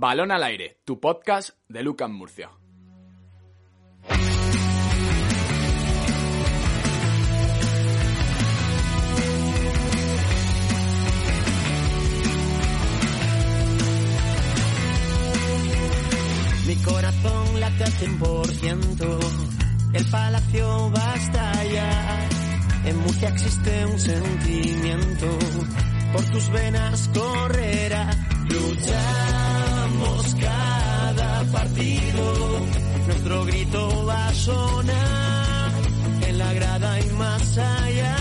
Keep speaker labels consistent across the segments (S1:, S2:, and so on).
S1: Balón al aire, tu podcast de Lucas Murcia.
S2: Mi corazón late al 100%, el palacio va a estallar. En Murcia existe un sentimiento, por tus venas correrá. Cada partido, nuestro grito va a sonar en la grada y más allá.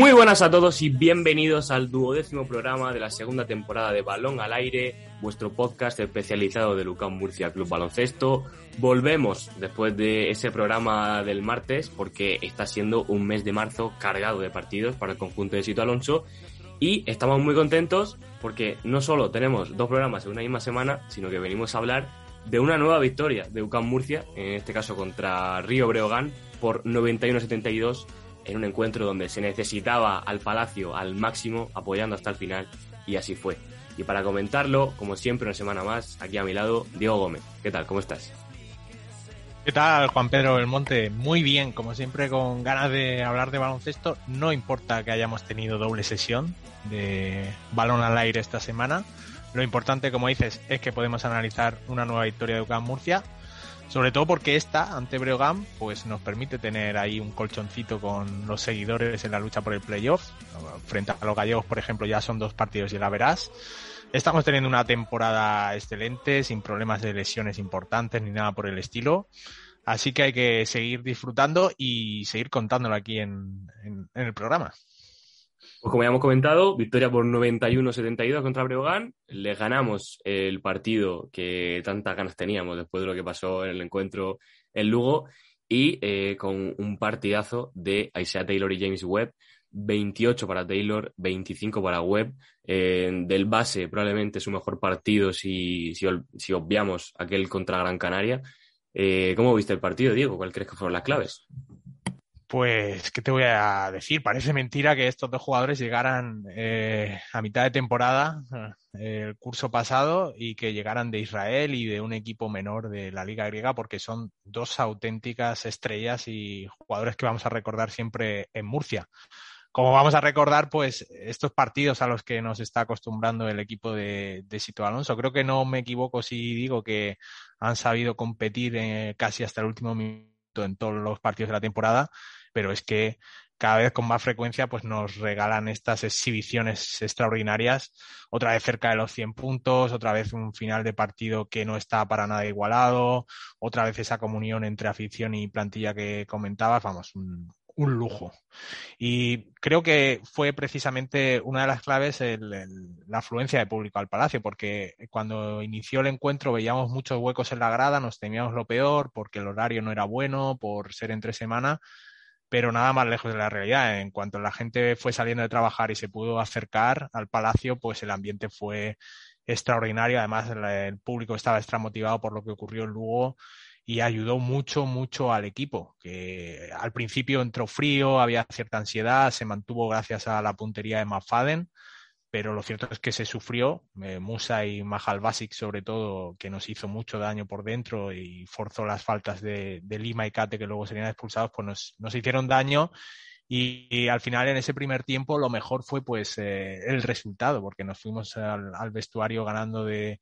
S3: Muy buenas a todos y bienvenidos al duodécimo programa de la segunda temporada de Balón al Aire, vuestro podcast especializado de Lucán Murcia Club Baloncesto. Volvemos después de ese programa del martes porque está siendo un mes de marzo cargado de partidos para el conjunto de Sito Alonso y estamos muy contentos porque no solo tenemos dos programas en una misma semana, sino que venimos a hablar de una nueva victoria de UCAM Murcia, en este caso contra Río Breogán, por 91-72 en un encuentro donde se necesitaba al Palacio al máximo, apoyando hasta el final, y así fue. Y para comentarlo, como siempre, una semana más, aquí a mi lado, Diego Gómez. ¿Qué tal? ¿Cómo estás?
S4: ¿Qué tal, Juan Pedro Belmonte? Muy bien, como siempre, con ganas de hablar de baloncesto. No importa que hayamos tenido doble sesión de balón al aire esta semana. Lo importante, como dices, es que podemos analizar una nueva victoria de UCAM Murcia. Sobre todo porque esta, ante Breogán, pues nos permite tener ahí un colchoncito con los seguidores en la lucha por el playoff. Frente a los gallegos, por ejemplo, ya son dos partidos y la verás. Estamos teniendo una temporada excelente, sin problemas de lesiones importantes ni nada por el estilo. Así que hay que seguir disfrutando y seguir contándolo aquí en, en- en el programa.
S3: Pues como ya hemos comentado, victoria por 91-72 contra Breogán. Le ganamos el partido que tantas ganas teníamos después de lo que pasó en el encuentro en Lugo. Y eh, con un partidazo de Isaiah Taylor y James Webb. 28 para Taylor, 25 para Webb. Eh, del base, probablemente su mejor partido si, si, obviamos aquel contra Gran Canaria. Eh, ¿Cómo viste el partido, Diego? ¿Cuál crees que fueron las claves?
S4: Pues, ¿qué te voy a decir? Parece mentira que estos dos jugadores llegaran eh, a mitad de temporada eh, el curso pasado y que llegaran de Israel y de un equipo menor de la Liga Griega porque son dos auténticas estrellas y jugadores que vamos a recordar siempre en Murcia. Como vamos a recordar, pues, estos partidos a los que nos está acostumbrando el equipo de, de Sito Alonso. Creo que no me equivoco si digo que han sabido competir eh, casi hasta el último minuto en todos los partidos de la temporada pero es que cada vez con más frecuencia pues nos regalan estas exhibiciones extraordinarias, otra vez cerca de los 100 puntos, otra vez un final de partido que no está para nada igualado, otra vez esa comunión entre afición y plantilla que comentabas, vamos, un, lujo. Y creo que fue precisamente una de las claves la afluencia de público al Palacio, porque cuando inició el encuentro veíamos muchos huecos en la grada, nos temíamos lo peor, porque el horario no era bueno, por ser entre semana, pero nada más lejos de la realidad. En cuanto la gente fue saliendo de trabajar y se pudo acercar al palacio, pues el ambiente fue extraordinario. Además, el, público estaba extra motivado por lo que ocurrió en Lugo y ayudó mucho, mucho al equipo, que al principio entró frío, había cierta ansiedad, se mantuvo gracias a la puntería de McFadden, pero lo cierto es que se sufrió. Eh, Musa y Mahal Basic, sobre todo, que nos hizo mucho daño por dentro y forzó las faltas de, Lima y Kate, que luego serían expulsados, pues nos, hicieron daño. Y, al final, en ese primer tiempo, lo mejor fue pues eh, el resultado, porque nos fuimos al, al vestuario ganando de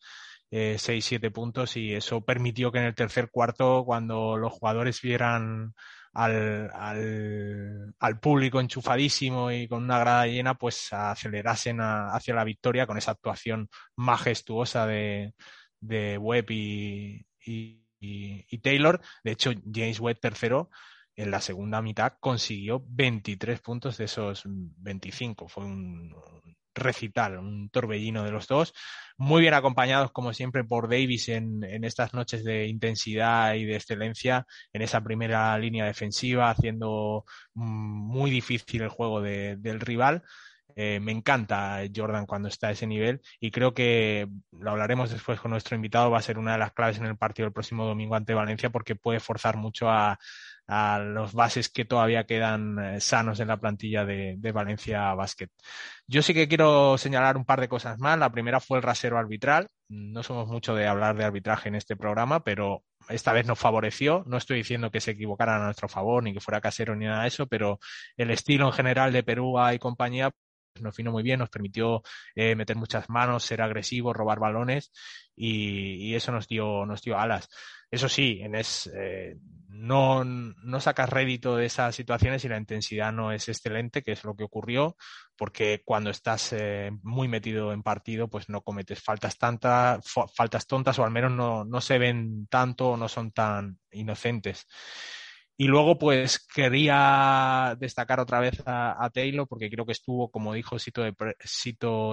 S4: eh, 6-7 puntos y eso permitió que en el tercer cuarto, cuando los jugadores vieran al, al, al, público enchufadísimo y con una grada llena, pues acelerasen hacia la victoria con esa actuación majestuosa de, de Webb y, y, y, Taylor. De hecho, James Webb tercero en la segunda mitad consiguió 23 puntos de esos 25. Fue un recital, un torbellino de los dos, muy bien acompañados como siempre por Davis en, en estas noches de intensidad y de excelencia en esa primera línea defensiva, haciendo mm, muy difícil el juego de, del rival. Eh, me encanta Jordan cuando está a ese nivel y creo que lo hablaremos después con nuestro invitado, va a ser una de las claves en el partido del próximo domingo ante Valencia porque puede forzar mucho a, a los bases que todavía quedan eh, sanos en la plantilla de, Valencia Basket. Yo sí que quiero señalar un par de cosas más. La primera fue el rasero arbitral. No somos mucho de hablar de arbitraje en este programa, pero esta vez nos favoreció. No estoy diciendo que se equivocaran a nuestro favor, ni que fuera casero, ni nada de eso, pero el estilo en general de Perú y compañía nos vino muy bien, nos permitió eh, meter muchas manos, ser agresivos, robar balones y, y, eso nos dio, nos dio alas. Eso sí, en es, eh, no, no sacas rédito de esas situaciones y la intensidad no es excelente, que es lo que ocurrió, porque cuando estás eh, muy metido en partido, pues no cometes faltas tantas, faltas tontas o al menos no, no se ven tanto o no son tan inocentes. Y luego, pues quería destacar otra vez a, Taylor porque creo que estuvo, como dijo Sito, de,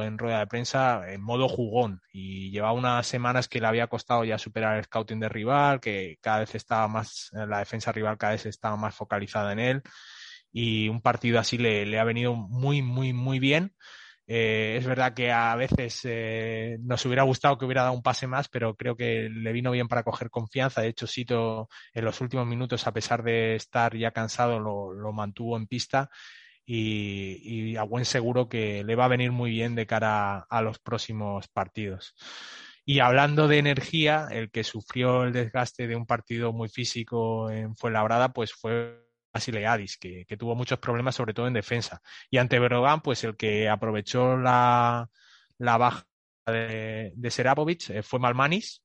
S4: en rueda de prensa, en modo jugón y llevaba unas semanas que le había costado ya superar el scouting de rival, que cada vez estaba más, la defensa rival cada vez estaba más focalizada en él y un partido así le, le ha venido muy, muy, muy bien. Eh, es verdad que a veces eh, nos hubiera gustado que hubiera dado un pase más, pero creo que le vino bien para coger confianza. De hecho, Sito en los últimos minutos, a pesar de estar ya cansado, lo, mantuvo en pista y, y, a buen seguro que le va a venir muy bien de cara a, a los próximos partidos. Y hablando de energía, el que sufrió el desgaste de un partido muy físico en Fuenlabrada, pues fue Basileadis, que, que tuvo muchos problemas, sobre todo en defensa. Y ante Brogan, pues el que aprovechó la, baja de, de Serapovic eh, fue Malmanis.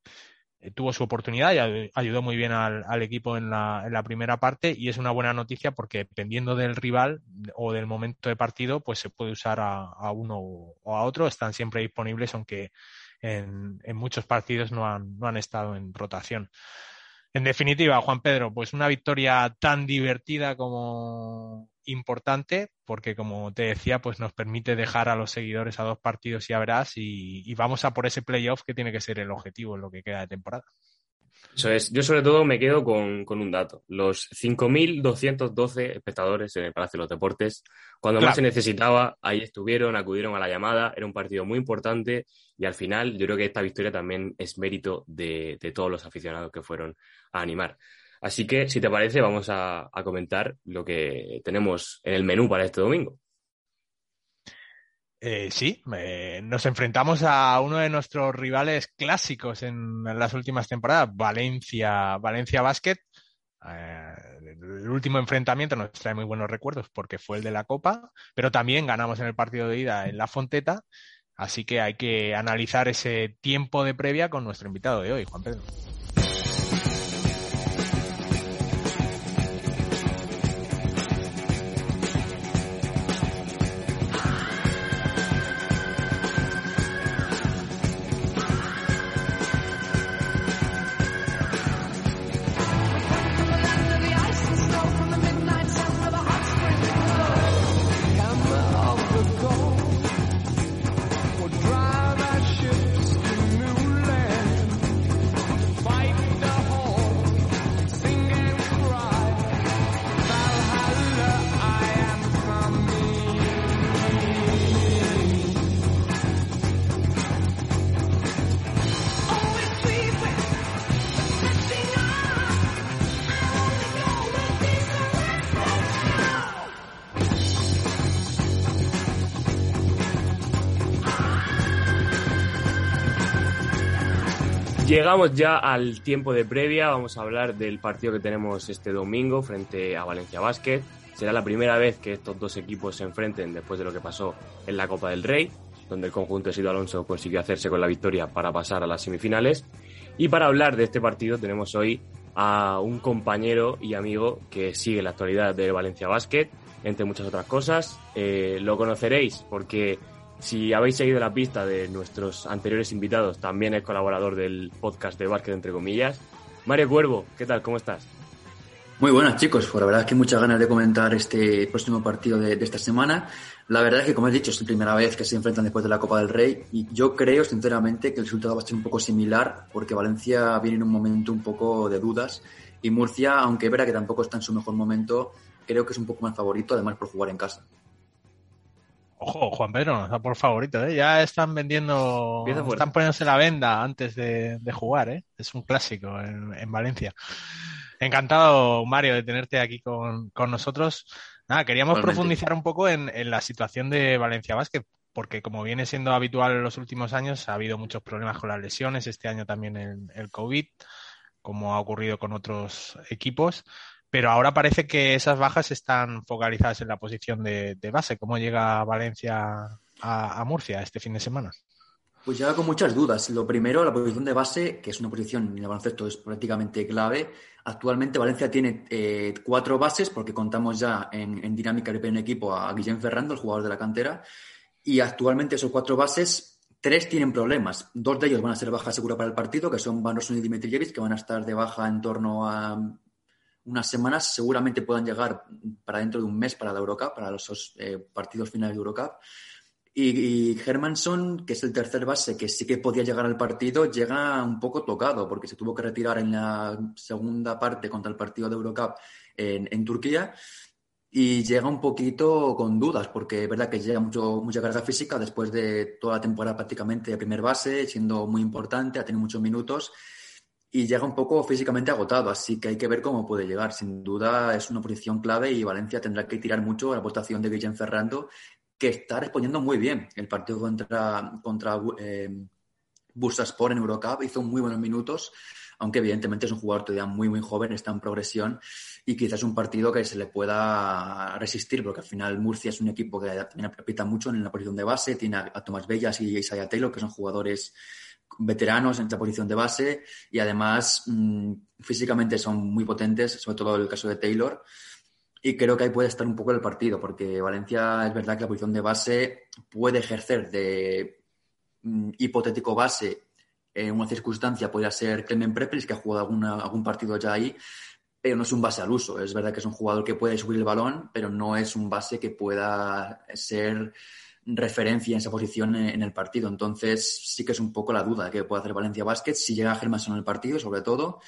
S4: Eh, tuvo su oportunidad y ayudó muy bien al, al equipo en la, en la, primera parte y es una buena noticia porque dependiendo del rival o del momento de partido, pues se puede usar a, a uno o a otro. Están siempre disponibles, aunque en, en muchos partidos no han, no han estado en rotación. En definitiva, Juan Pedro, pues una victoria tan divertida como importante, porque como te decía, pues nos permite dejar a los seguidores a dos partidos, ya verás, y, y vamos a por ese playoff que tiene que ser el objetivo en lo que queda de temporada.
S3: Eso es. Yo sobre todo me quedo con, con un dato. Los 5.212 espectadores en el Palacio de los Deportes, cuando claro. más se necesitaba, ahí estuvieron, acudieron a la llamada. Era un partido muy importante y al final yo creo que esta victoria también es mérito de, de todos los aficionados que fueron a animar. Así que, si te parece, vamos a, a comentar lo que tenemos en el menú para este domingo.
S4: Eh, sí, eh, nos enfrentamos a uno de nuestros rivales clásicos en, las últimas temporadas, Valencia, Valencia Basket. Eh, el último enfrentamiento nos trae muy buenos recuerdos porque fue el de la Copa, pero también ganamos en el partido de ida en La Fonteta, así que hay que analizar ese tiempo de previa con nuestro invitado de hoy, Juan Pedro.
S3: Llegamos ya al tiempo de previa, vamos a hablar del partido que tenemos este domingo frente a Valencia Basket. Será la primera vez que estos dos equipos se enfrenten después de lo que pasó en la Copa del Rey, donde el conjunto de Sido Alonso consiguió hacerse con la victoria para pasar a las semifinales. Y para hablar de este partido tenemos hoy a un compañero y amigo que sigue la actualidad de Valencia Basket, entre muchas otras cosas. Eh, lo conoceréis porque si habéis seguido la pista de nuestros anteriores invitados, también es colaborador del podcast de Básquet, entre comillas. Mario Cuervo, ¿qué tal? ¿Cómo estás?
S5: Muy buenas chicos, pues la verdad es que muchas ganas de comentar este próximo partido de, esta semana. La verdad es que, como he dicho, es la primera vez que se enfrentan después de la Copa del Rey y yo creo, sinceramente, que el resultado va a ser un poco similar porque Valencia viene en un momento un poco de dudas y Murcia, aunque verá que tampoco está en su mejor momento, creo que es un poco más favorito, además por jugar en casa.
S4: Ojo, Juan Pedro está por favorito, ¿eh? Ya están vendiendo, están poniéndose la venda antes de, jugar, ¿eh? Es un clásico en Valencia. Encantado, Mario, de tenerte aquí con, nosotros. Nada, queríamos profundizar un poco en, la situación de Valencia Basket, porque como viene siendo habitual en los últimos años, ha habido muchos problemas con las lesiones, este año también el, el COVID, como ha ocurrido con otros equipos, pero ahora parece que esas bajas están focalizadas en la posición de, base. ¿Cómo llega Valencia a Murcia este fin de semana?
S5: Pues ya con muchas dudas. Lo primero, la posición de base, que es una posición en el baloncesto es prácticamente clave. Actualmente Valencia tiene eh, cuatro bases, porque contamos ya en, dinámica de primer equipo a Guillén Ferrando, el jugador de la cantera. Y actualmente esos cuatro bases, tres tienen problemas. Dos de ellos van a ser baja segura para el partido, que son Van Rossum y Dimitrijevic, que van a estar de baja en torno a unas semanas. Seguramente puedan llegar para dentro de un mes para la Eurocup, para los eh, partidos finales de Eurocup. Y, Hermanson, que es el tercer base, que sí que podía llegar al partido, llega un poco tocado porque se tuvo que retirar en la segunda parte contra el partido de Eurocup en, Turquía y llega un poquito con dudas porque es verdad que llega mucho, mucha carga física después de toda la temporada prácticamente de primer base, siendo muy importante, ha tenido muchos minutos y llega un poco físicamente agotado, así que hay que ver cómo puede llegar. Sin duda es una posición clave y Valencia tendrá que tirar mucho a la votación de Guillén Ferrando que está respondiendo muy bien. El partido contra, contra eh, Bursaspor en Eurocup hizo muy buenos minutos, aunque evidentemente es un jugador todavía muy, muy joven, está en progresión y quizás un partido que se le pueda resistir, porque al final Murcia es un equipo que también aprieta mucho en la posición de base, tiene a, Tomás Bellas y Isaiah Taylor, que son jugadores veteranos en esta posición de base y además mm, físicamente son muy potentes, sobre todo el caso de Taylor. Y creo que ahí puede estar un poco el partido, porque Valencia es verdad que la posición de base puede ejercer de mm, hipotético base en una circunstancia, podría ser Clemen Preplis, que ha jugado algún partido ya ahí, pero no es un base al uso. Es verdad que es un jugador que puede subir el balón, pero no es un base que pueda ser referencia en esa posición en el partido. Entonces, sí que es un poco la duda de que puede hacer Valencia Basket si llega Germason en el partido, sobre todo.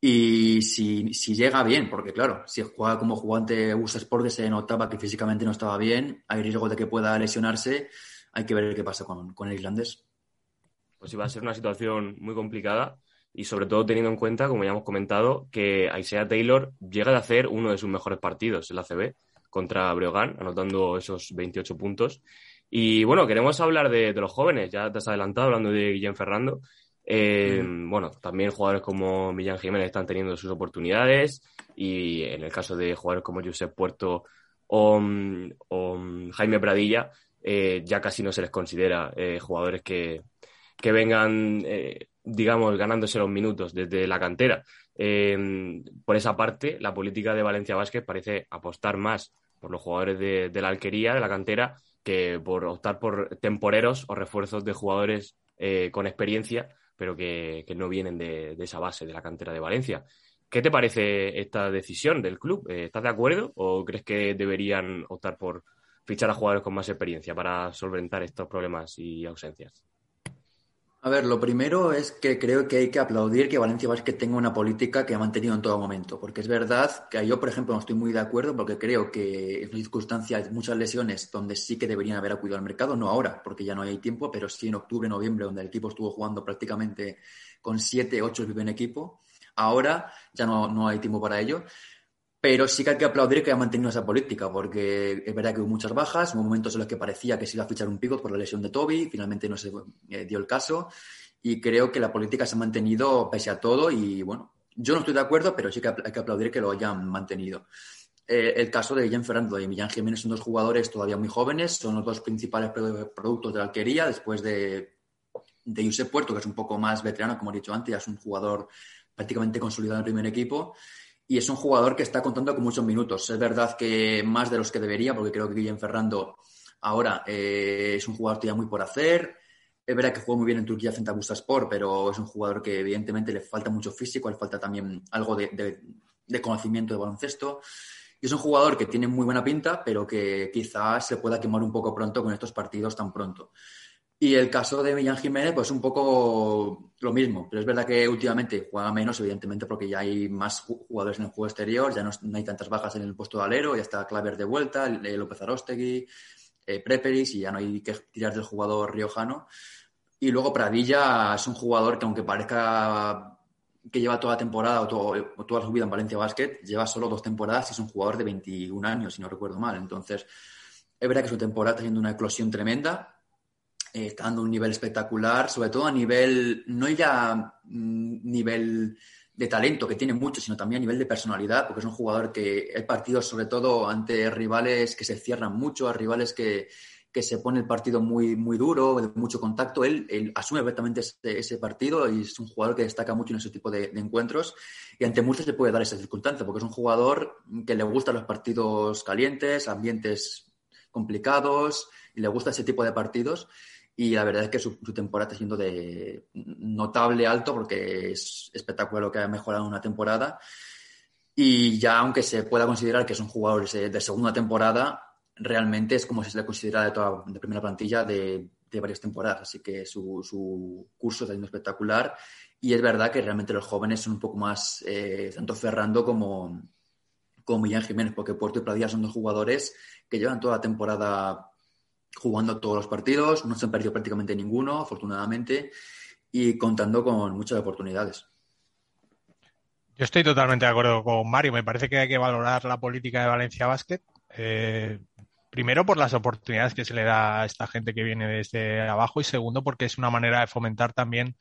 S5: Y si, si, llega bien, porque claro, si juega como jugante USA Sport que se notaba que físicamente no estaba bien, hay riesgo de que pueda lesionarse, hay que ver qué pasa con, con el islandés.
S3: Pues iba a ser una situación muy complicada y sobre todo teniendo en cuenta, como ya hemos comentado, que Isaiah Taylor llega de hacer uno de sus mejores partidos en la CB contra Breogán, anotando esos 28 puntos. Y bueno, queremos hablar de, de los jóvenes, ya te has adelantado hablando de Guillén Ferrando. Eh, bueno, también jugadores como Millán Jiménez están teniendo sus oportunidades y en el caso de jugadores como Josep Puerto o, Jaime Pradilla, eh, ya casi no se les considera eh, jugadores que, que vengan, digamos, ganándose los minutos desde la cantera. por esa parte, la política de Valencia Vázquez parece apostar más por los jugadores de, de la alquería, de la cantera, que por optar por temporeros o refuerzos de jugadores con experiencia pero que, no vienen de, esa base de la cantera de Valencia. ¿Qué te parece esta decisión del club? Eh, ¿Estás de acuerdo o crees que deberían optar por fichar a jugadores con más experiencia para solventar estos problemas y ausencias?
S5: A ver, lo primero es que creo que hay que aplaudir que Valencia Basket tenga una política que ha mantenido en todo momento, porque es verdad que yo, por ejemplo, no estoy muy de acuerdo porque creo que en circunstancias, muchas lesiones donde sí que deberían haber acudido al mercado, no ahora, porque ya no hay tiempo, pero sí en octubre, noviembre, donde el equipo estuvo jugando prácticamente con siete, ocho en equipo. Ahora ya no, no hay tiempo para ello. Pero sí que hay que aplaudir que haya mantenido esa política, porque es verdad que hubo muchas bajas, hubo momentos en los que parecía que se iba a fichar un pivot por la lesión de Toby, finalmente no se eh, dio el caso, y creo que la política se ha mantenido pese a todo, y bueno, yo no estoy de acuerdo, pero sí que hay que aplaudir que lo hayan mantenido. Eh, el caso de Guillén Ferrando y Millán Jiménez son dos jugadores todavía muy jóvenes, son los dos principales productos de la alquería, después de, de Josep Puerto, que es un poco más veterano, como he dicho antes, ya es un jugador prácticamente consolidado en el primer equipo y es un jugador que está contando con muchos minutos. Es verdad que más de los que debería, porque creo que Guillem Ferrando ahora eh, es un jugador todavía muy por hacer. Es verdad que juega muy bien en Turquía frente a Sport, pero es un jugador que evidentemente le falta mucho físico, le falta también algo de, de conocimiento de baloncesto. Y es un jugador que tiene muy buena pinta, pero que quizás se pueda quemar un poco pronto con estos partidos tan pronto. Y el caso de Millán Jiménez, pues un poco lo mismo, pero es verdad que últimamente juega menos, evidentemente, porque ya hay más jugadores en el juego exterior, ya no, hay tantas bajas en el puesto de alero, ya está Claver de vuelta, López Arostegui, eh, Preperis, y ya no hay que tirar del jugador riojano. Y luego Pradilla es un jugador que aunque parezca que lleva toda la temporada o, toda su vida en Valencia Basket, lleva solo dos temporadas y es un jugador de 21 años, si no recuerdo mal. Entonces, es verdad que su temporada está haciendo una eclosión tremenda, eh, está dando un nivel espectacular, sobre todo a nivel, no ya mm, nivel de talento, que tiene mucho, sino también a nivel de personalidad, porque es un jugador que el partido, sobre todo ante rivales que se cierran mucho, a rivales que, se pone el partido muy, muy duro, de mucho contacto, él, asume perfectamente ese, partido y es un jugador que destaca mucho en ese tipo de, encuentros. Y ante Murcia se puede dar esa circunstancia, porque es un jugador que le gustan los partidos calientes, ambientes complicados, y le gusta ese tipo de partidos y la verdad es que su, temporada está siendo de notable alto porque es espectacular lo que ha mejorado en una temporada. Y ya aunque se pueda considerar que es un jugador de segunda temporada, realmente es como si se le considera de, toda, de primera plantilla de, de, varias temporadas. Así que su, su, curso está siendo espectacular. Y es verdad que realmente los jóvenes son un poco más, eh, tanto Ferrando como, como Millán Jiménez, porque Puerto y Pradilla son dos jugadores que llevan toda la temporada jugando todos los partidos, no se han perdido prácticamente ninguno, afortunadamente, y contando con muchas oportunidades.
S4: Yo estoy totalmente de acuerdo con Mario. Me parece que hay que valorar la política de Valencia Basket. Eh, primero por las oportunidades que se le da a esta gente que viene desde abajo y segundo porque es una manera de fomentar también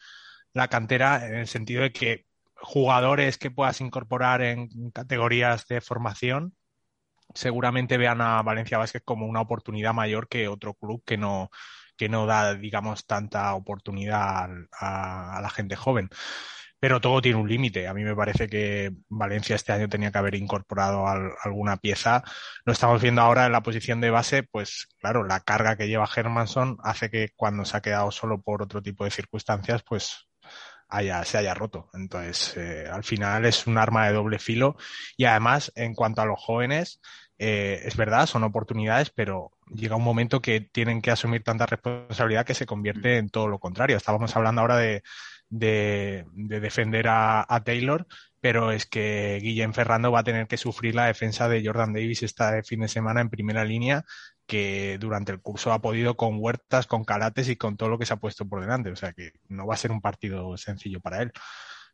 S4: la cantera en el sentido de que jugadores que puedas incorporar en categorías de formación seguramente vean a Valencia Vázquez como una oportunidad mayor que otro club que no, que no da, digamos, tanta oportunidad a, la gente joven. Pero todo tiene un límite. A mí me parece que Valencia este año tenía que haber incorporado alguna pieza. Lo estamos viendo ahora en la posición de base, pues claro, la carga que lleva Hermanson hace que cuando se ha quedado solo por otro tipo de circunstancias, pues haya, se haya roto. Entonces, eh, al final es un arma de doble filo y además, en cuanto a los jóvenes, eh, es verdad, son oportunidades, pero llega un momento que tienen que asumir tanta responsabilidad que se convierte en todo lo contrario. Estábamos hablando ahora de, de, defender a, Taylor, pero es que Guillem Ferrando va a tener que sufrir la defensa de Jordan Davis este fin de semana en primera línea, que durante el curso ha podido con huertas, con calates y con todo lo que se ha puesto por delante. O sea que no va a ser un partido sencillo para él.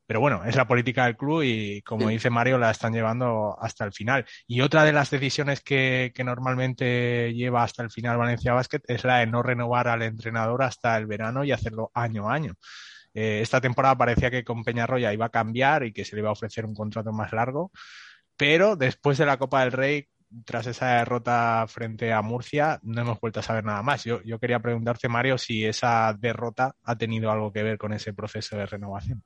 S4: Pero bueno, es la política del club y como dice Mario, la están llevando hasta el final. Y otra de las decisiones que, normalmente lleva hasta el final Valencia Basket es la de no renovar al entrenador hasta el verano y hacerlo año a año. Eh, esta temporada parecía que con Peñarroya iba a cambiar y que se le iba a ofrecer un contrato más largo, pero después de la Copa del Rey, tras esa derrota frente a Murcia, no hemos vuelto a saber nada más. Yo, yo quería preguntarte, Mario, si esa derrota ha tenido algo que ver con ese proceso de renovación.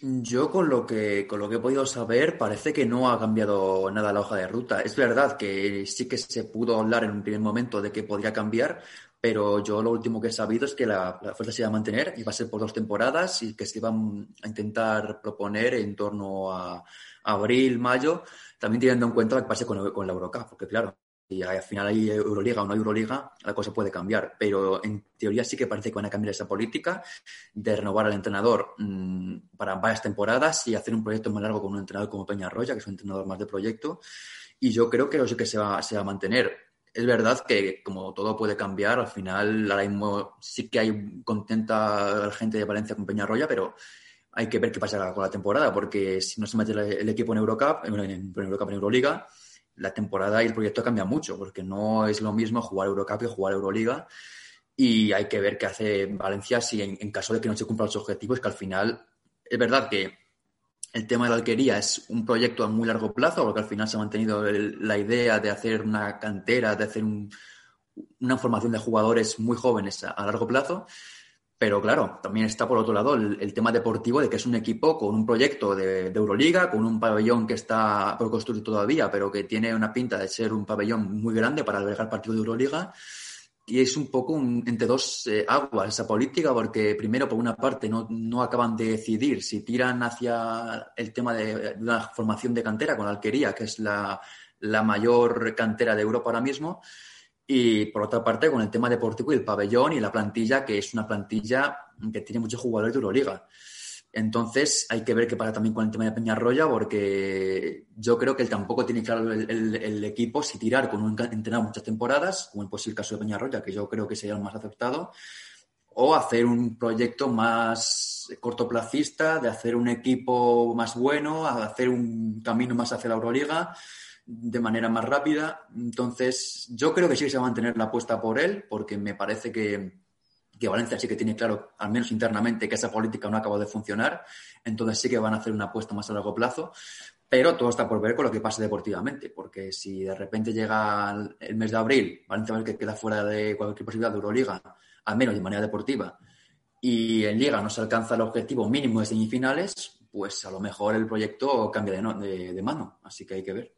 S5: Yo con lo que con lo que he podido saber parece que no ha cambiado nada la hoja de ruta. Es verdad que sí que se pudo hablar en un primer momento de que podría cambiar, pero yo lo último que he sabido es que la, fuerza se iba a mantener y va a ser por dos temporadas y que se iban a intentar proponer en torno a, abril, mayo, también teniendo en cuenta lo que pase con, con la Eurocup, porque claro, y al final hay Euroliga o no hay Euroliga, la cosa puede cambiar. Pero en teoría sí que parece que van a cambiar esa política de renovar al entrenador mm, para varias temporadas y hacer un proyecto más largo con un entrenador como Peña Roya, que es un entrenador más de proyecto. Y yo creo que eso sí que se va, se va a mantener. Es verdad que como todo puede cambiar, al final ahora mismo sí que hay contenta la gente de Valencia con Peña Roya, pero hay que ver qué pasa con la temporada, porque si no se mete el equipo en Eurocup, en, en Eurocup, en Euroliga, la temporada y el proyecto cambia mucho, porque no es lo mismo jugar Eurocup que jugar Euroliga. Y hay que ver qué hace Valencia si en, caso de que no se cumplan los objetivos, que al final es verdad que el tema de la alquería es un proyecto a muy largo plazo, porque al final se ha mantenido la idea de hacer una cantera, de hacer una formación de jugadores muy jóvenes a, largo plazo. Pero claro, también está por otro lado el, tema deportivo de que es un equipo con un proyecto de, Euroliga, con un pabellón que está por construir todavía, pero que tiene una pinta de ser un pabellón muy grande para albergar partidos de Euroliga. Y es un poco entre dos eh, aguas esa política, porque primero, por una parte, no, no, acaban de decidir si tiran hacia el tema de, una formación de cantera con Alquería, que es la, la mayor cantera de Europa ahora mismo, y por otra parte, con el tema deportivo y el pabellón y la plantilla, que es una plantilla que tiene muchos jugadores de Euroliga. Entonces, hay que ver qué pasa también con el tema de Peñarroya, porque yo creo que él tampoco tiene claro el, equipo si tirar con un entrenador muchas temporadas, como el caso de Peñarroya, que yo creo que sería el más aceptado, o hacer un proyecto más cortoplacista, de hacer un equipo más bueno, hacer un camino más hacia la Euroliga de manera más rápida. Entonces, yo creo que sí se va a mantener la apuesta por él, porque me parece que, Valencia sí que tiene claro, al menos internamente, que esa política no acaba de funcionar. Entonces, sí que van a hacer una apuesta más a largo plazo. Pero todo está por ver con lo que pase deportivamente, porque si de repente llega el mes de abril, Valencia va que queda fuera de cualquier posibilidad de Euroliga, al menos de manera deportiva, y en Liga no se alcanza el objetivo mínimo de semifinales, pues a lo mejor el proyecto cambia de mano. Así que hay que ver.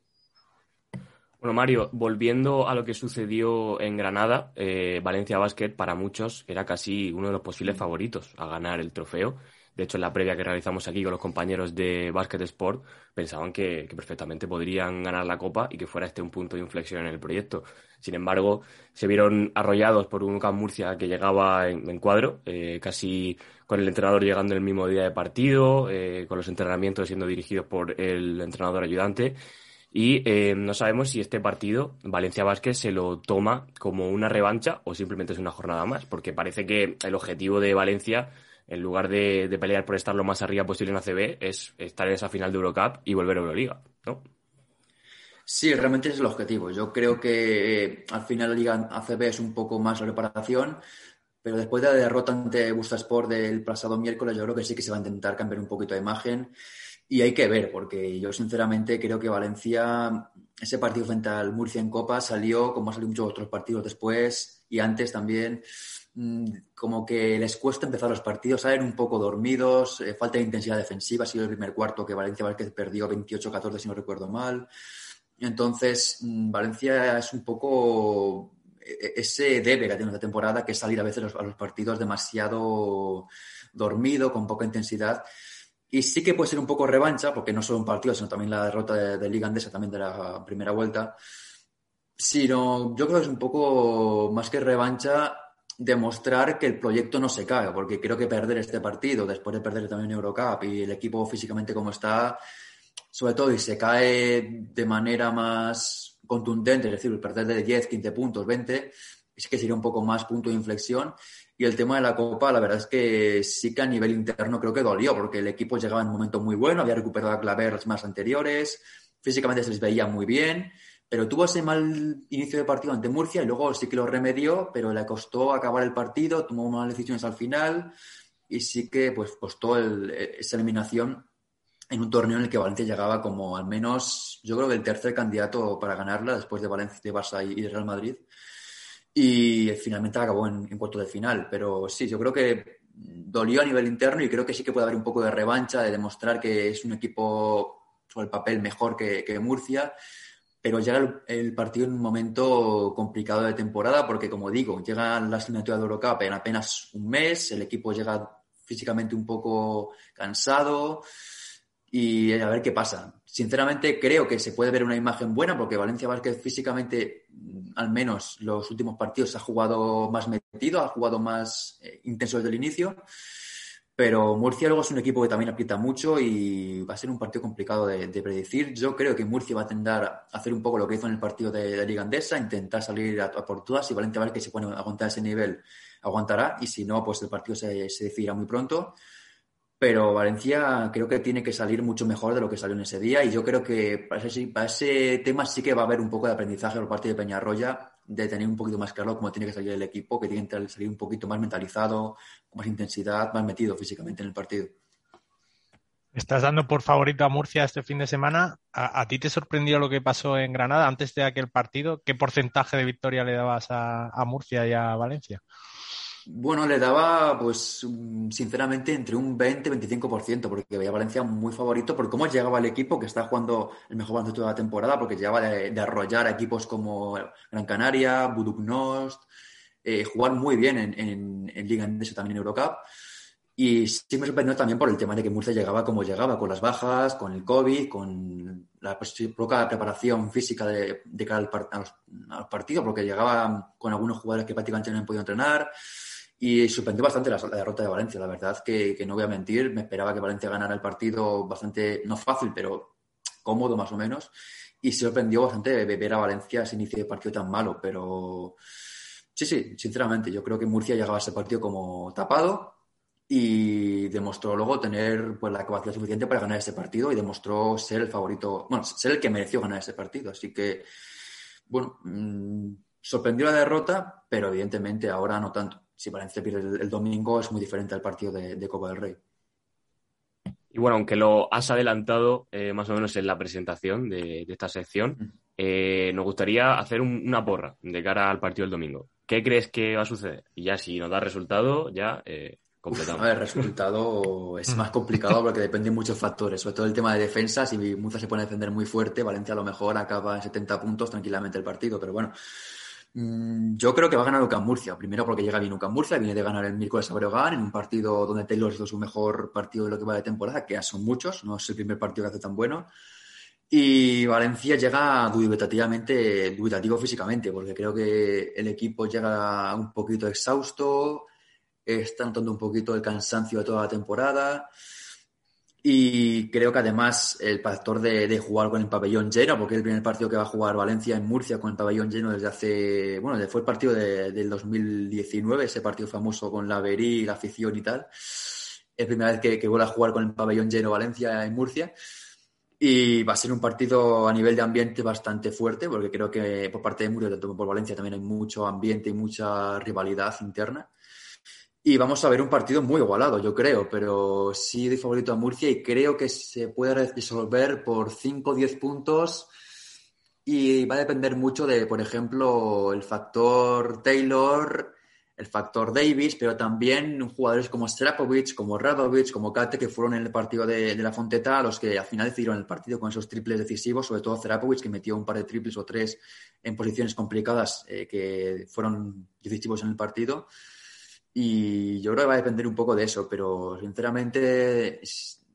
S3: Bueno, Mario, volviendo a lo que sucedió en Granada, eh, Valencia Basket para muchos era casi uno de los posibles favoritos a ganar el trofeo. De hecho, en la previa que realizamos aquí con los compañeros de Basket Sport, pensaban que, perfectamente podrían ganar la Copa y que fuera este un punto de inflexión en el proyecto. Sin embargo, se vieron arrollados por un Camp Murcia que llegaba en, cuadro, eh, casi con el entrenador llegando el mismo día de partido, eh, con los entrenamientos siendo dirigidos por el entrenador ayudante y eh, no sabemos si este partido, Valencia Vázquez, se lo toma como una revancha o simplemente es una jornada más, porque parece que el objetivo de Valencia, en lugar de, pelear por estar lo más arriba posible en ACB, es estar en esa final de Eurocup y volver a Euroliga, ¿no?
S5: Sí, realmente es el objetivo. Yo creo que eh, al final la Liga ACB es un poco más la preparación, pero después de la derrota ante Bustasport del pasado miércoles, yo creo que sí que se va a intentar cambiar un poquito de imagen y hay que ver, porque yo sinceramente creo que Valencia, ese partido frente al Murcia en Copa salió, como ha salido muchos otros partidos después y antes también, mm, como que les cuesta empezar los partidos, salen un poco dormidos, eh, falta de intensidad defensiva, ha sido el primer cuarto que Valencia perdió 28-14 si no recuerdo mal. Entonces, mm, Valencia es un poco e, e, ese debe que tiene esta temporada, que es salir a veces a los partidos demasiado dormido, con poca intensidad. Y sí que puede ser un poco revancha, porque no solo un partido, sino también la derrota de, Liga Andesa, también de la primera vuelta. Sino, yo creo que es un poco más que revancha demostrar que el proyecto no se cae, porque creo que perder este partido, después de perder también Eurocup y el equipo físicamente como está, sobre todo y se cae de manera más contundente, es decir, perder de 10, 15 puntos, 20, es que sería un poco más punto de inflexión. Y el tema de la Copa, la verdad es que sí que a nivel interno creo que dolió, porque el equipo llegaba en un momento muy bueno, había recuperado a Claver más anteriores, físicamente se les veía muy bien, pero tuvo ese mal inicio de partido ante Murcia y luego sí que lo remedió, pero le costó acabar el partido, tomó malas decisiones al final y sí que pues costó esa eliminación en un torneo en el que Valencia llegaba como al menos, yo creo que el tercer candidato para ganarla después de Valencia, de Barça y de Real Madrid y finalmente acabó en, en de final. Pero sí, yo creo que dolió a nivel interno y creo que sí que puede haber un poco de revancha, de demostrar que es un equipo sobre el papel mejor que, Murcia, pero llega el, partido en un momento complicado de temporada porque, como digo, llega la asignatura de Eurocup en apenas un mes, el equipo llega físicamente un poco cansado y a ver qué pasa. Sinceramente creo que se puede ver una imagen buena porque Valencia Vázquez físicamente, al menos los últimos partidos, ha jugado más metido, ha jugado más eh, intenso desde el inicio. Pero Murcia luego es un equipo que también aprieta mucho y va a ser un partido complicado de, predecir. Yo creo que Murcia va a tender a hacer un poco lo que hizo en el partido de, Liga Andesa, intentar salir a, todas. Si Valencia Vázquez se pone a aguantar ese nivel, aguantará. Y si no, pues el partido se, se decidirá muy pronto pero Valencia creo que tiene que salir mucho mejor de lo que salió en ese día y yo creo que para ese, para ese tema sí que va a haber un poco de aprendizaje por parte de Peñarroya, de tener un poquito más claro cómo tiene que salir el equipo, que tiene que salir un poquito más mentalizado, con más intensidad, más metido físicamente en el partido.
S4: Estás dando por favorito a Murcia este fin de semana. ¿A, ti te sorprendió lo que pasó en Granada antes de aquel partido? ¿Qué porcentaje de victoria le dabas a, a Murcia y a Valencia?
S5: Bueno, le daba, pues, sinceramente, entre un 20 y 25%, porque veía a Valencia muy favorito por cómo llegaba el equipo, que está jugando el mejor baloncesto de la temporada, porque llegaba de, arrollar a equipos como Gran Canaria, Buduknost, eh, jugar muy bien en, en, en Liga Endesa, también en Eurocup. Y sí me sorprendió también por el tema de que Murcia llegaba como llegaba, con las bajas, con el COVID, con la poca preparación física de, de cara al, partido, porque llegaba con algunos jugadores que prácticamente no han podido entrenar. Y sorprendió bastante la, derrota de Valencia. La verdad que, que, no voy a mentir, me esperaba que Valencia ganara el partido bastante, no fácil, pero cómodo más o menos. Y sorprendió bastante ver a Valencia ese inicio de partido tan malo. Pero sí, sí, sinceramente, yo creo que Murcia llegaba a ese partido como tapado y demostró luego tener pues, la capacidad suficiente para ganar ese partido y demostró ser el favorito, bueno, ser el que mereció ganar ese partido. Así que, bueno, mmm, sorprendió la derrota, pero evidentemente ahora no tanto. Si Valencia pierde el, domingo es muy diferente al partido de, Copa del Rey.
S3: Y bueno, aunque lo has adelantado eh, más o menos en la presentación de, esta sección, eh, nos gustaría hacer una porra de cara al partido del domingo. ¿Qué crees que va a suceder? Y ya si nos da resultado, ya eh,
S5: a ver, el resultado es más complicado porque depende de muchos factores, sobre todo el tema de defensa. Si Murcia se pone a defender muy fuerte, Valencia a lo mejor acaba en 70 puntos tranquilamente el partido, pero bueno. Mm, yo creo que va a ganar Ucam Murcia. Primero porque llega bien Ucam Murcia, viene de ganar el miércoles a Breogán en un partido donde Taylor hizo su mejor partido de lo que va de temporada, que ya son muchos, no es el primer partido que hace tan bueno. Y Valencia llega dubitativamente, dubitativo físicamente, porque creo que el equipo llega un poquito exhausto, está notando un poquito el cansancio de toda la temporada. Y creo que además el factor de, jugar con el pabellón lleno, porque es el primer partido que va a jugar Valencia en Murcia con el pabellón lleno desde hace, bueno, fue el partido del 2019, ese partido famoso con la Verí, la afición y tal. Es la primera vez que, que vuelve a jugar con el pabellón lleno Valencia en Murcia. Y va a ser un partido a nivel de ambiente bastante fuerte, porque creo que por parte de Murcia, tanto por Valencia, también hay mucho ambiente y mucha rivalidad interna. Y vamos a ver un partido muy igualado, yo creo, pero sí de favorito a Murcia y creo que se puede resolver por 5 o 10 puntos. Y va a depender mucho de, por ejemplo, el factor Taylor, el factor Davis, pero también jugadores como Strapovic, como Radovic, como Kate, que fueron en el partido de, la Fonteta, los que al final decidieron el partido con esos triples decisivos, sobre todo Strapovic, que metió un par de triples o tres en posiciones complicadas eh, que fueron decisivos en el partido. Y yo creo que va a depender un poco de eso, pero sinceramente,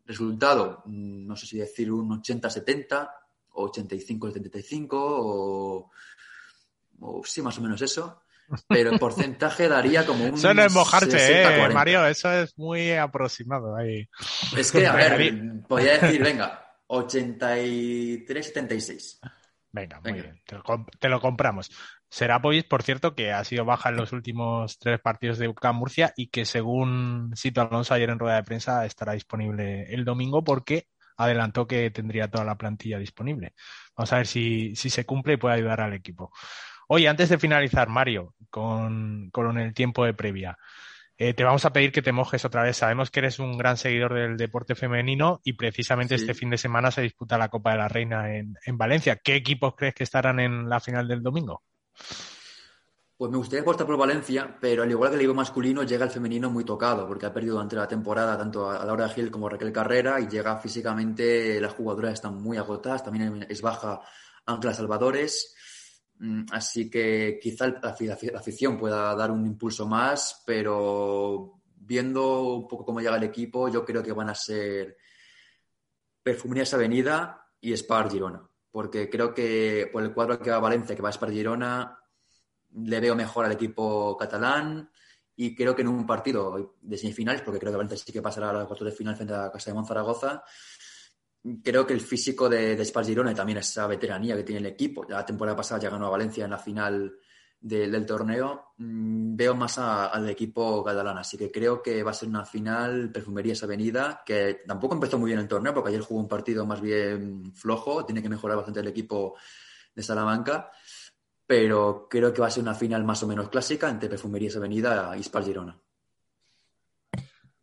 S5: resultado, mm, no sé si decir un 80-70 o 85-75 o, o sí, más o menos eso. Pero el porcentaje daría como un.
S4: Eso no es mojarse, ¿eh, Mario? Eso es muy aproximado ahí.
S5: Es que, a ver, podría decir, venga, 83-76.
S4: Venga, muy bien, te lo, compramos. Serapovic, por cierto, que ha sido baja en los últimos tres partidos de UCAM Murcia y que según Sito Alonso ayer en rueda de prensa estará disponible el domingo porque adelantó que tendría toda la plantilla disponible. Vamos a ver si, si se cumple y puede ayudar al equipo. Oye, antes de finalizar, Mario, con, con el tiempo de previa, eh, te vamos a pedir que te mojes otra vez. Sabemos que eres un gran seguidor del deporte femenino y precisamente este fin de semana se disputa la Copa de la Reina en, Valencia. ¿Qué equipos crees que estarán en la final del domingo?
S5: Pues me gustaría apostar por Valencia, pero al igual que el equipo masculino, llega el femenino muy tocado, porque ha perdido durante la temporada tanto a Laura Gil como a Raquel Carrera y llega físicamente, las jugadoras están muy agotadas, también es baja Ángela Salvadores. Mm, así que quizá la, afición pueda dar un impulso más, pero viendo un poco cómo llega el equipo, yo creo que van a ser Perfumerías Avenida y Spar Girona, porque creo que por el cuadro que va a Valencia, que va a Spar Girona, le veo mejor al equipo catalán y creo que en un partido de semifinales, porque creo que Valencia sí que pasará a la cuartos de final frente a Casa de Monzaragoza, creo que el físico de, de Girona y también esa veteranía que tiene el equipo, la temporada pasada ya ganó a Valencia en la final del torneo, mm, veo más al equipo catalán, así que creo que va a ser una final Perfumerías Avenida, que tampoco empezó muy bien el torneo, porque ayer jugó un partido más bien flojo, tiene que mejorar bastante el equipo de Salamanca, pero creo que va a ser una final más o menos clásica entre Perfumerías Avenida y Spar Girona.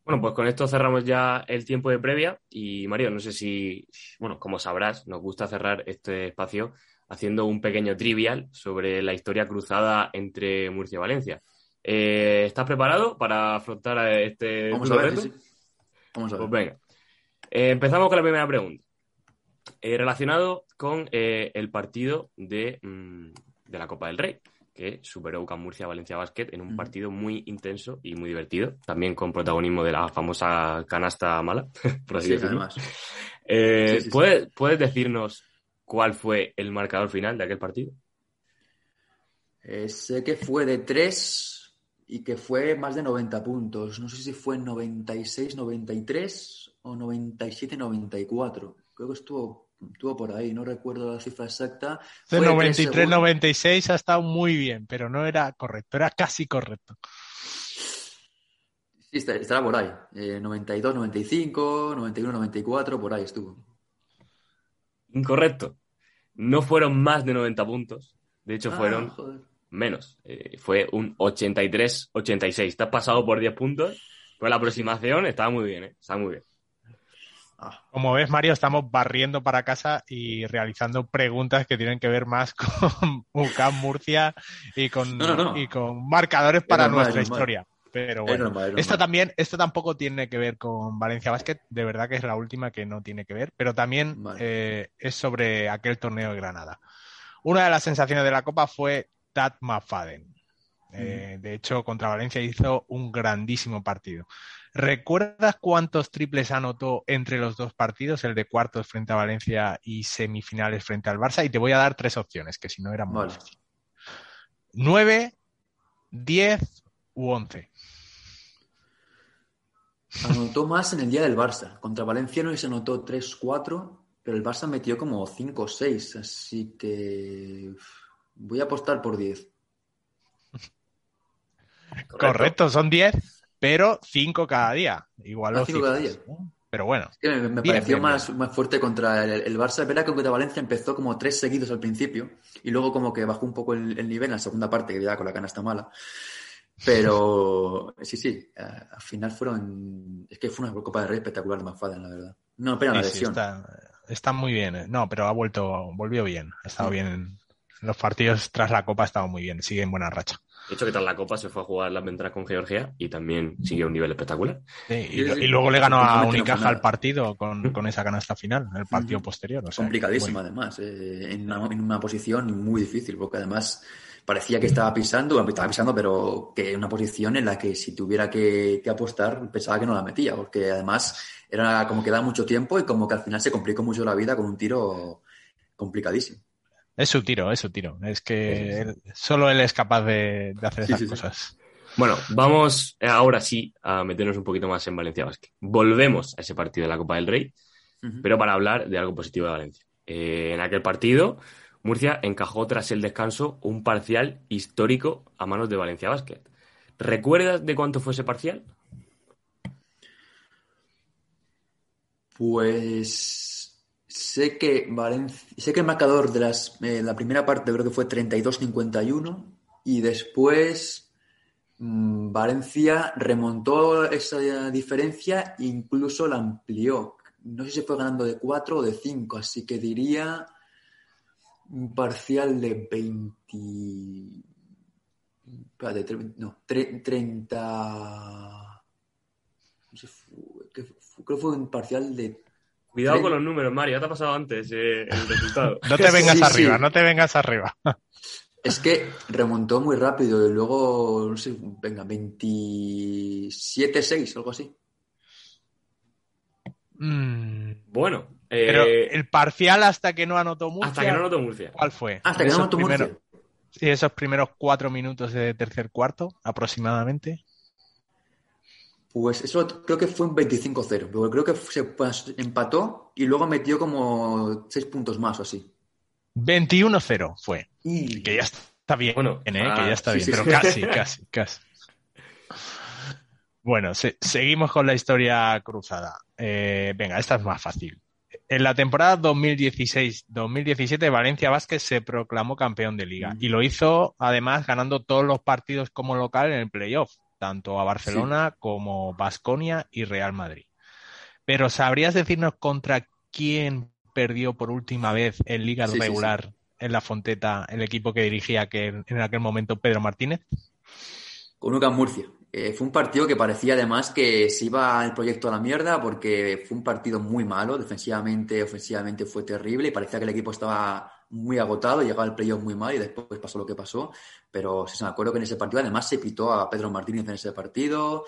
S3: Bueno, pues con esto cerramos ya el tiempo de previa y Mario, no sé si, bueno, como sabrás, nos gusta cerrar este espacio haciendo un pequeño trivial sobre la historia cruzada entre Murcia y Valencia. Eh, ¿Estás preparado para afrontar a este
S5: Vamos a ver.
S3: reto?
S5: sí, sí. Vamos a ver.
S3: Pues venga. Eh, empezamos con la primera pregunta. Eh, relacionado con el partido de, mm, de la Copa del Rey, que superó UCAM Murcia Valencia Basket en un partido muy intenso y muy divertido, también con protagonismo de la famosa canasta mala, por así
S5: Sí,
S3: decirlo.
S5: además.
S3: Eh,
S5: Sí, sí, sí.
S3: ¿puedes, puedes decirnos cuál fue el marcador final de aquel partido?
S5: Eh, sé que fue de 3 y que fue más de 90 puntos. No sé si fue 96-93 o 97-94. Creo que estuvo, estuvo por ahí, no recuerdo la cifra exacta.
S4: De
S5: Fue de tres segundos.
S4: 93-96 ha estado muy bien, pero no era correcto, era casi correcto.
S5: Sí, estará por ahí. Eh, 92-95, 91-94, por ahí estuvo.
S3: Incorrecto. No fueron más de 90 puntos. De hecho,
S5: Ah,
S3: fueron
S5: joder.
S3: menos. Eh, fue un 83-86. Te has pasado por 10 puntos, pero la aproximación estaba muy bien, ¿eh? Estaba muy bien.
S5: Ah,
S4: Como ves, Mario, estamos barriendo para casa y realizando preguntas que tienen que ver más con UCAM Murcia y con,
S5: No, no, no.
S4: y con marcadores para nuestra historia. Pero bueno,
S5: normal.
S4: también, esto tampoco tiene que ver con Valencia Basket, de verdad que es la última que no tiene que ver, pero también eh, es sobre aquel torneo de Granada. Una de las sensaciones de la Copa fue Tad McFadden. Eh, de hecho, contra Valencia hizo un grandísimo partido. ¿Recuerdas cuántos triples anotó entre los dos partidos, el de cuartos frente a Valencia y semifinales frente al Barça? Y te voy a dar tres opciones, que si no eran muy
S5: Vale.
S4: difíciles. ¿Nueve, diez u once?
S5: Anotó más en el día del Barça. Contra Valencia no se anotó 3-4, pero el Barça metió como 5 o 6. Así que voy a apostar por 10.
S4: Correcto, son 10, pero 5 cada día. Igual
S5: Ah,
S4: los
S5: cinco cada día.
S4: ¿no? Pero bueno,
S5: Es que me, me
S4: Bien,
S5: pareció
S4: bien,
S5: más, más fuerte contra el, el Barça. Es verdad que contra Valencia empezó como tres seguidos al principio y luego como que bajó un poco el, el nivel en la segunda parte, que ya con la canasta mala. Pero sí, sí, al final fueron... Es que fue una Copa de Rey espectacular de McFadden, la verdad. No, pena la
S4: sí, sí,
S5: lesión.
S4: está, está muy bien. eh. No, pero ha vuelto, volvió bien. Ha estado
S5: Sí.
S4: bien. en- Los partidos tras la Copa ha estado muy bien. Sigue en buena racha.
S3: De hecho, que tras la Copa se fue a jugar las ventanas con Georgia y también siguió un nivel espectacular.
S4: Sí, y,
S5: Sí,
S4: lo-
S5: sí.
S4: y luego le ganó a Unicaja al partido con, con esa canasta final, el partido posterior. o sea,
S5: Complicadísima,
S4: bueno.
S5: además, eh, en, una, en una posición muy difícil, porque además parecía que estaba pisando, bueno, estaba pisando, pero que en una posición en la que si tuviera que, que apostar, pensaba que no la metía, porque además era como que da mucho tiempo y como que al final se complicó mucho la vida con un tiro complicadísimo.
S4: Es su tiro, es su tiro. Es que él- solo él es capaz de, de hacer
S5: Sí,
S4: esas
S5: sí, sí.
S4: cosas.
S3: Bueno, vamos eh, ahora sí a meternos un poquito más en Valencia Basket. Volvemos a ese partido de la Copa del Rey, pero para hablar de algo positivo de Valencia. Eh, en aquel partido, Murcia encajó tras el descanso un parcial histórico a manos de Valencia Basket. ¿Recuerdas de cuánto fue ese parcial?
S5: Pues sé que Valencia, sé que el marcador de las, eh, la primera parte creo que fue 32-51 y después mm, Valencia remontó esa diferencia e incluso la amplió. No sé si fue ganando de 4 o de 5, así que diría un parcial de 20... Espérate, tre- no, tre- 30... No sé, fu- que fu- creo que fue un parcial de
S3: Cuidado
S5: Tre-
S3: con los números, Mario, ya te ha pasado antes eh, el resultado.
S4: No te vengas
S5: Sí,
S4: arriba,
S5: sí.
S4: no te vengas arriba.
S5: Es que remontó muy rápido y luego, no sé, venga, 27-6, algo así.
S4: Mm,
S3: Bueno, eh,
S4: pero el parcial hasta que no anotó Murcia,
S3: hasta que no notó Murcia.
S4: ¿cuál fue?
S5: Hasta que no anotó Murcia.
S4: primeros- Sí, esos primeros cuatro minutos de tercer cuarto, aproximadamente.
S5: Pues eso creo que fue un 25-0, pero creo que se empató y luego metió como 6 puntos más o así.
S4: 21-0 fue.
S5: Y
S4: Que ya está bien,
S3: Bueno,
S4: ¿eh?
S3: ah,
S4: que ya está
S5: sí,
S4: bien,
S5: sí,
S4: pero
S5: sí.
S4: casi, casi, casi. Bueno, se- seguimos con la historia cruzada. Eh, venga, esta es más fácil. En la temporada 2016-2017, Valencia Vázquez se proclamó campeón de liga y lo hizo además ganando todos los partidos como local en el playoff, tanto a Barcelona como Basconia y Real Madrid. Pero ¿sabrías decirnos contra quién perdió por última vez en liga
S5: Sí, sí, sí.
S4: regular en la Fonteta el equipo que dirigía aquel- en aquel momento Pedro Martínez?
S5: Con UCAM Murcia. Eh, fue un partido que parecía además que se iba el proyecto a la mierda porque fue un partido muy malo, defensivamente, ofensivamente fue terrible y parecía que el equipo estaba muy agotado, llegaba el playoff muy mal y después pasó lo que pasó. Pero sí, me acuerdo que en ese partido además se pitó a Pedro Martínez en ese partido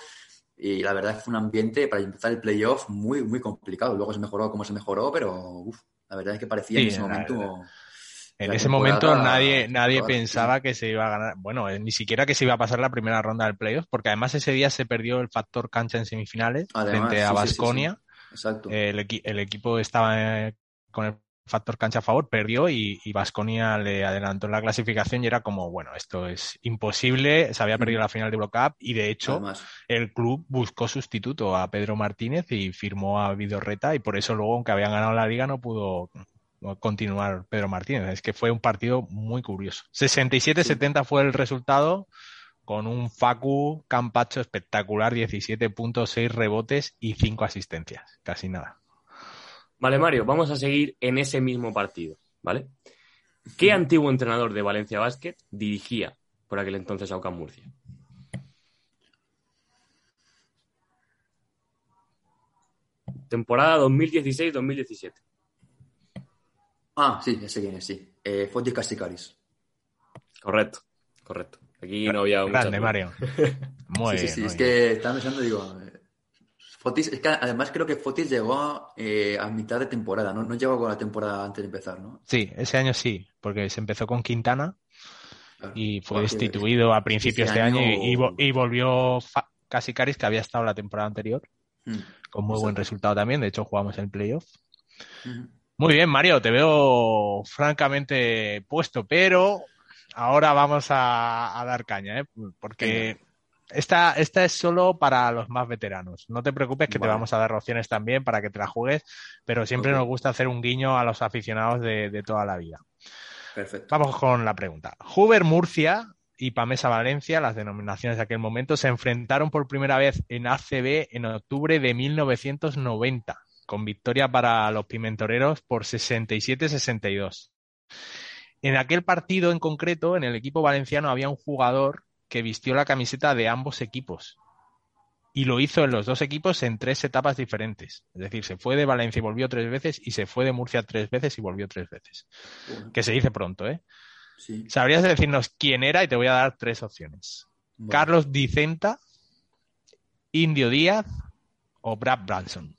S5: y la verdad fue un ambiente para empezar el playoff muy, muy complicado. Luego se mejoró como se mejoró, pero uf, la verdad es que parecía en ese momento...
S4: En ese momento nadie, nadie pensaba que se iba a ganar, bueno, eh, ni siquiera que se iba a pasar la primera ronda del playoff, porque además ese día se perdió el factor cancha en semifinales frente a Basconia.
S5: Exacto.
S4: El, equipo estaba eh, con el factor cancha a favor, perdió y Vasconia le adelantó en la clasificación y era como, bueno, esto es imposible, se había perdido la final de Eurocup y de hecho el club buscó sustituto a Pedro Martínez y firmó a Vidorreta y por eso luego, aunque habían ganado la liga, no pudo continuar Pedro Martínez. Es que fue un partido muy curioso. 67-70 fue el resultado con un Facu Campacho espectacular, 17.6 rebotes y 5 asistencias. Casi nada.
S3: Vale, Mario, vamos a seguir en ese mismo partido, ¿vale? ¿Qué antiguo entrenador de Valencia Basket dirigía por aquel entonces a Ocam Murcia? Temporada 2016-2017.
S5: Ah, sí, ese es, sí. Eh, Fotis Casticaris.
S3: Correcto, correcto. Aquí no había un.
S4: Grande, Mario. Muy
S5: sí,
S4: sí,
S5: sí, es que estaba pensando, digo. Eh, Fotis, es que además creo que Fotis llegó eh, a mitad de temporada, ¿no? No llegó con la temporada antes de empezar, ¿no?
S4: Sí, ese año sí, porque se empezó con Quintana y fue destituido a principios de año, y, volvió Casicaris, que había estado la temporada anterior, mm, con muy buen resultado también. De hecho, jugamos en playoff. Muy bien, Mario, te veo francamente puesto, pero ahora vamos a, dar caña, ¿eh? porque esta, esta es solo para los más veteranos. No te preocupes que te vamos a dar opciones también para que te la juegues, pero siempre nos gusta hacer un guiño a los aficionados de, toda la vida.
S5: Perfecto.
S4: Vamos con la pregunta. Huber Murcia y Pamesa Valencia, las denominaciones de aquel momento, se enfrentaron por primera vez en ACB en octubre de 1990 con victoria para los pimentoreros por 67-62. En aquel partido en concreto, en el equipo valenciano, había un jugador que vistió la camiseta de ambos equipos. Y lo hizo en los dos equipos en tres etapas diferentes. Es decir, se fue de Valencia y volvió tres veces, y se fue de Murcia tres veces y volvió tres veces. Que se dice pronto, ¿eh? ¿Sabrías decirnos quién era? Y te voy a dar tres opciones. Carlos Dicenta, Indio Díaz o Brad Branson.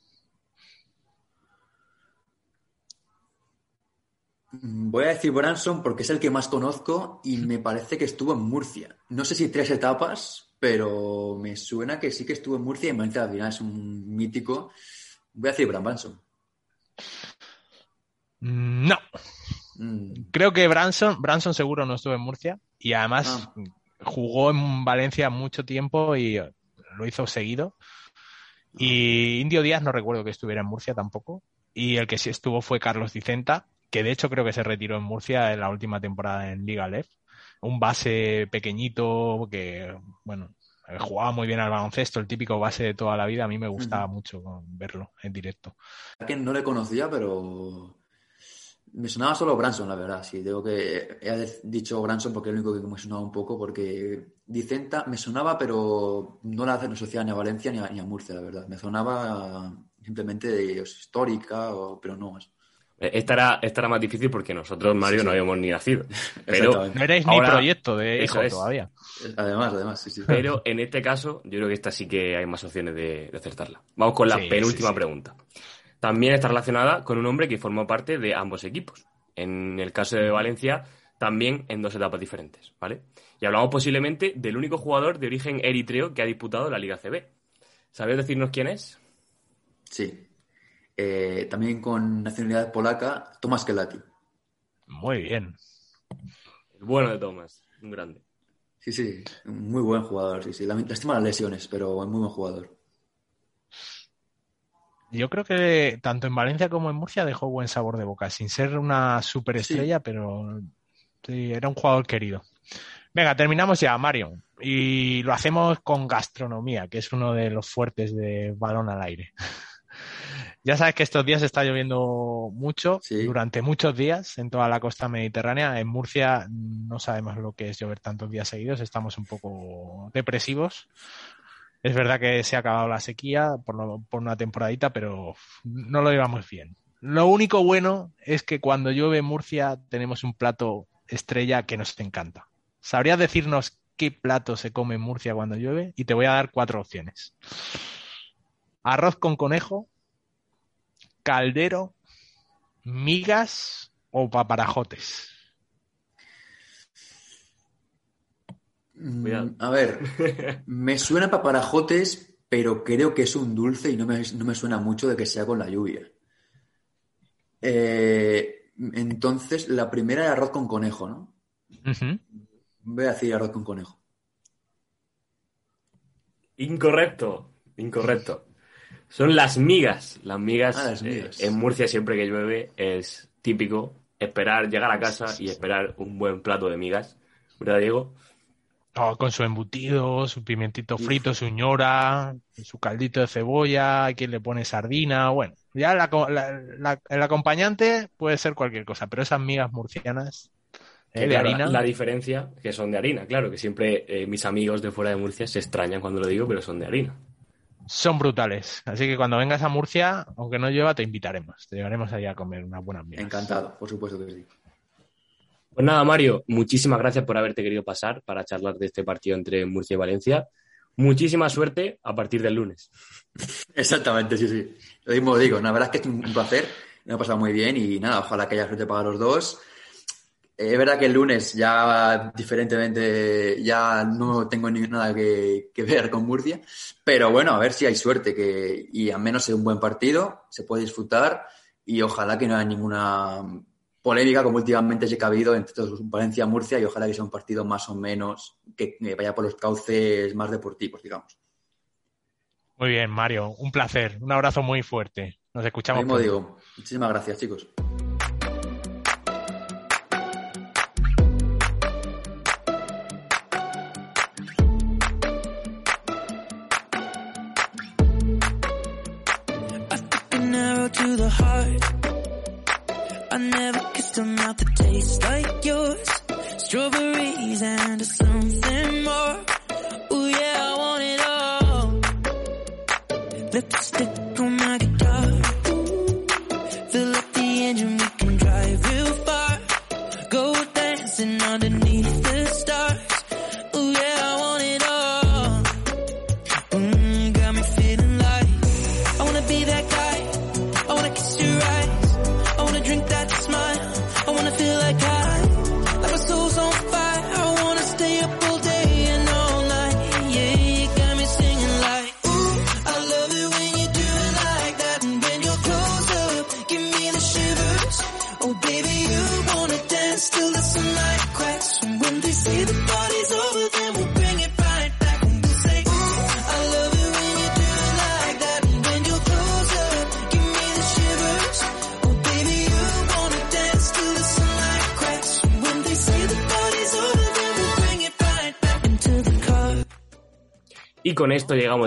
S5: Voy a decir Branson porque es el que más conozco y me parece que estuvo en Murcia. No sé si tres etapas, pero me suena que sí que estuvo en Murcia y en Valencia al final es un mítico. Voy a decir Branson.
S4: Mm, no. Mm. Creo que Branson, Branson seguro no estuvo en Murcia y además ah. jugó en Valencia mucho tiempo y lo hizo seguido. Y Indio Díaz no recuerdo que estuviera en Murcia tampoco. Y el que sí estuvo fue Carlos Dicenta, que de hecho creo que se retiró en Murcia en la última temporada en Liga Lef. Un base pequeñito que, bueno, jugaba muy bien al baloncesto, el típico base de toda la vida. A mí me gustaba mucho verlo en directo.
S5: Que no le conocía, pero me sonaba solo Branson, la verdad. Sí, digo que he dicho Branson porque es el único que me sonaba un poco, porque Dicenta me sonaba, pero no la asociaba ni a Valencia ni a, ni a Murcia, la verdad. Me sonaba simplemente de histórica, pero no
S3: Eh, esta era, más difícil porque nosotros, Mario, no habíamos ni nacido. Pero
S4: no erais ni proyecto de eso todavía.
S5: Además, además, sí, sí.
S3: Pero en este caso, yo creo que esta sí que hay más opciones de, acertarla. Vamos con la penúltima pregunta. También está relacionada con un hombre que formó parte de ambos equipos. En el caso de Valencia, también en dos etapas diferentes, ¿vale? Y hablamos posiblemente del único jugador de origen eritreo que ha disputado la Liga CB. ¿Sabéis decirnos quién es?
S5: Sí. Eh, también con nacionalidad polaca, Tomás Kelati.
S4: Muy bien.
S3: El bueno de Tomás, un grande.
S5: Sí, sí, muy buen jugador, sí, sí. Lástima las lesiones, pero es muy buen jugador.
S4: Yo creo que tanto en Valencia como en Murcia dejó buen sabor de boca, sin ser una superestrella, pero era un jugador querido. Venga, terminamos ya, Mario. Y lo hacemos con gastronomía, que es uno de los fuertes de balón al aire. Ya sabes que estos días está lloviendo mucho,
S5: Sí.
S4: durante muchos días en toda la costa mediterránea. En Murcia no sabemos lo que es llover tantos días seguidos, estamos un poco depresivos. Es verdad que se ha acabado la sequía por, lo- por una temporadita, pero no lo llevamos bien. Lo único bueno es que cuando llueve en Murcia tenemos un plato estrella que nos encanta. ¿Sabrías decirnos qué plato se come en Murcia cuando llueve? Y te voy a dar cuatro opciones. Arroz con conejo, caldero, migas o paparajotes.
S5: Mm, A ver, me suena paparajotes, pero creo que es un dulce y no me, no me suena mucho de que sea con la lluvia. Eh, entonces, la primera era arroz con conejo, ¿no?
S4: Ujú.
S5: Voy a decir arroz con conejo.
S3: Incorrecto, incorrecto. Son las migas. Las migas,
S5: Ah, las
S3: eh, en Murcia siempre que llueve es típico esperar, llegar a casa y esperar un buen plato de migas. ¿Verdad, Diego?
S4: Oh, con su embutido, su pimientito frito, su ñora, su caldito de cebolla, quien le pone sardina, bueno, ya la co- la- la- el acompañante puede ser cualquier cosa, pero esas migas murcianas eh, de
S3: claro,
S4: harina,
S3: La diferencia, que son de harina, claro, que siempre eh, mis amigos de fuera de Murcia se extrañan cuando lo digo, pero son de harina.
S4: Son brutales. Así que cuando vengas a Murcia, aunque no llueva, te invitaremos, te llevaremos allá a comer unas buenas migas.
S5: Encantado, por supuesto que sí.
S3: Pues nada, Mario, muchísimas gracias por haberte querido pasar para charlar de este partido entre Murcia y Valencia. Muchísima suerte a partir del lunes.
S5: Exactamente, sí, sí. Lo mismo digo, la verdad es que es un un placer, me ha pasado muy bien y nada, ojalá que haya suerte para los dos. Eh, Es verdad que el lunes ya diferentemente ya no tengo ni nada que, que ver con Murcia, pero bueno, a ver si hay suerte que, y al menos sea un buen partido, se puede disfrutar y ojalá que no haya ninguna polémica como últimamente que ha habido entre todos Valencia y Murcia y ojalá que sea un partido más o menos que, que vaya por los cauces más deportivos, digamos.
S4: Muy bien, Mario, un placer, un abrazo muy fuerte. Nos
S5: Lo
S4: escuchamos.
S5: mismo digo. Muchísimas gracias, chicos.
S2: To the heart. I never kissed a mouth that tastes like yours. Strawberries and something more. Ooh yeah, I want it all. Lipstick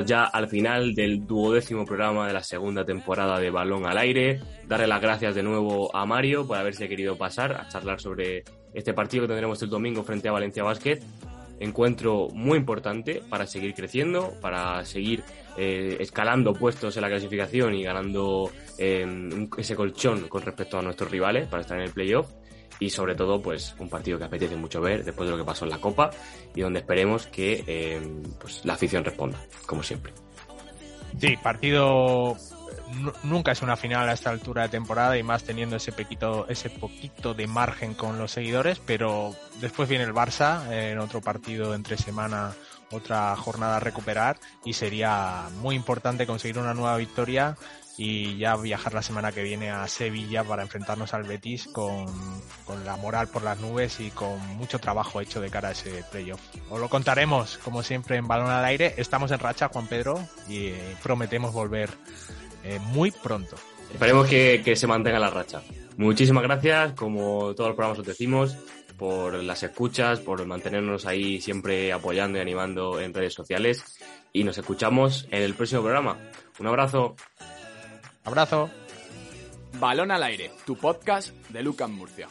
S3: ya al final del duodécimo programa de la segunda temporada de Balón al Aire. Darle las gracias de nuevo a Mario por haberse querido pasar a charlar sobre este partido que tendremos el domingo frente a Valencia Basket. Encuentro muy importante para seguir creciendo, para seguir eh, escalando puestos en la clasificación y ganando eh, ese colchón con respecto a nuestros rivales para estar en el playoff y sobre todo pues un partido que apetece mucho ver después de lo que pasó en la Copa y donde esperemos que eh, pues, la afición responda, como siempre.
S4: Sí, partido nu- nunca es una final a esta altura de temporada y más teniendo ese poquito, ese poquito de margen con los seguidores, pero después viene el Barça eh, en otro partido entre semana, otra jornada a recuperar y sería muy importante conseguir una nueva victoria y ya viajar la semana que viene a Sevilla para enfrentarnos al Betis con, con la moral por las nubes y con mucho trabajo hecho de cara a ese playoff. Os lo contaremos, como siempre, en Balón al Aire. Estamos en racha, Juan Pedro, y eh, prometemos volver eh, muy pronto.
S3: Esperemos que, que se mantenga la racha. Muchísimas gracias, como todos los programas os decimos, por las escuchas, por mantenernos ahí siempre apoyando y animando en redes sociales y nos escuchamos en el próximo programa. Un abrazo.
S4: Abrazo.
S1: Balón al aire, tu podcast de Lucas Murcia.